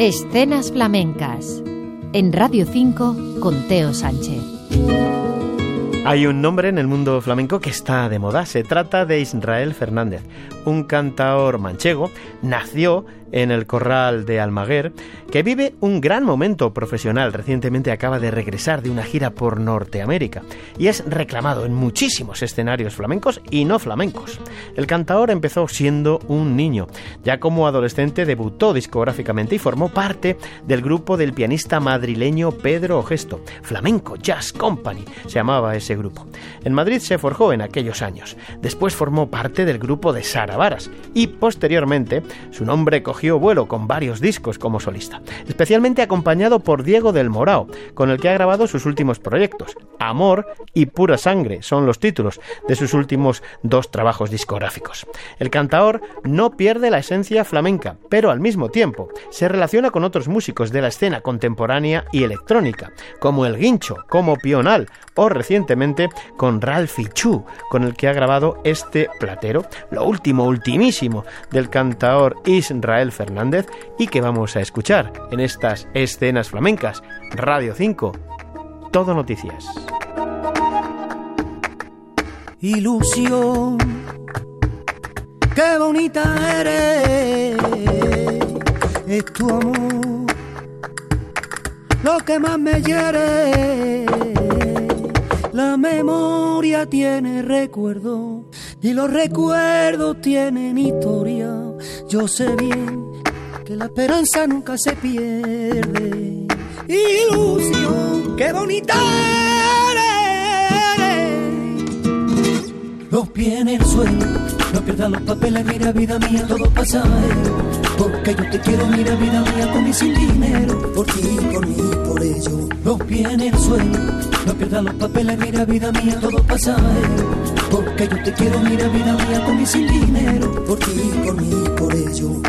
Escenas flamencas. En Radio 5 con Teo Sánchez. Hay un nombre en el mundo flamenco que está de moda. Se trata de Israel Fernández, un cantaor manchego. Nació en el Corral de Almaguer, que vive un gran momento profesional. Recientemente acaba de regresar de una gira por Norteamérica y es reclamado en muchísimos escenarios flamencos y no flamencos. El cantaor empezó siendo un niño. Ya como adolescente debutó discográficamente y formó parte del grupo del pianista madrileño Pedro Gesto, Flamenco Jazz Company se llamaba ese grupo. En Madrid se forjó en aquellos años. Después formó parte del grupo de Sara Varas y posteriormente su nombre cogió cogió vuelo con varios discos como solista, especialmente acompañado por Diego del Morao, con el que ha grabado sus últimos proyectos. Amor y Pura Sangre son los títulos de sus últimos dos trabajos discográficos. El cantaor no pierde la esencia flamenca, pero al mismo tiempo se relaciona con otros músicos de la escena contemporánea y electrónica, como El Guincho, como Pional o recientemente con Ralphie Chu, con el que ha grabado este platero, lo último, ultimísimo del cantaor Israel Fernández y que vamos a escuchar en estas escenas flamencas. Radio 5, todo noticias. Ilusión, qué bonita eres, es tu amor, lo que más me hiere. Tiene recuerdo y los recuerdos tienen historia. Yo sé bien que la esperanza nunca se pierde. Ilusión, qué bonita eres. Los pies en el suelo, no pierdas los papeles, mira vida mía, todo pasa. Porque yo te quiero, mira vida mía, con mi sin dinero. Por ti, por mí, por ello. Pies en el suelo, no pierdas los papeles, mira vida mía, todo pasa. Porque yo te quiero, mira vida mía, con mi sin dinero. Por ti, por mí, por ello.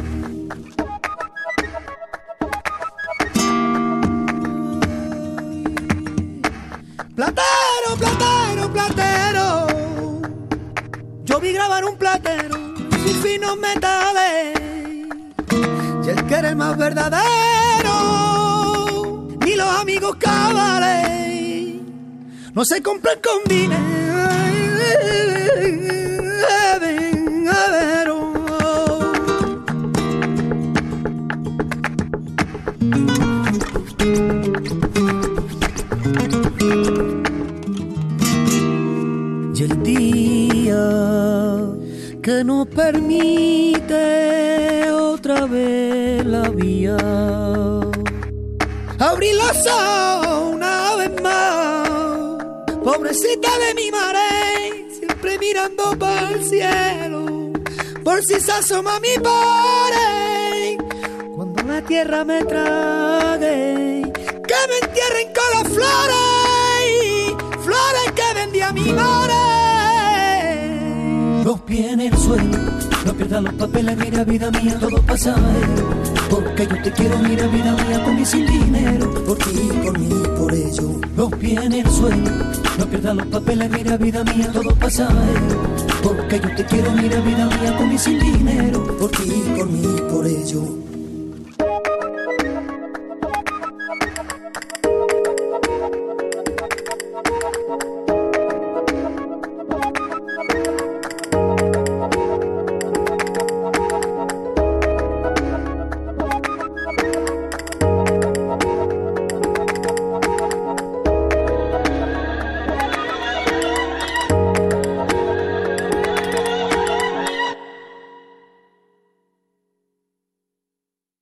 Platero, platero, platero. Yo vi grabar un platero sin finos metales. Que era el más verdadero, ni los amigos cabales, no se compran con dinero. Que nos permite otra vez la vía. Abrir los ojos una vez más. Pobrecita de mi madre, siempre mirando para el cielo. Por si se asoma mi padre, cuando la tierra me trague, que me entierren con las flores, flores que vendía mi madre. En el suelo, no pierdas los papeles, mira vida mía, todo pasa. Porque yo te quiero, mira vida mía, con mi sin dinero. Por ti, por mí, por ello. Pies en el suelo, no pierdas los papeles, mira vida mía, todo pasa. Porque yo te quiero, mira vida mía, con mi sin dinero. Por ti, por mí, por ello.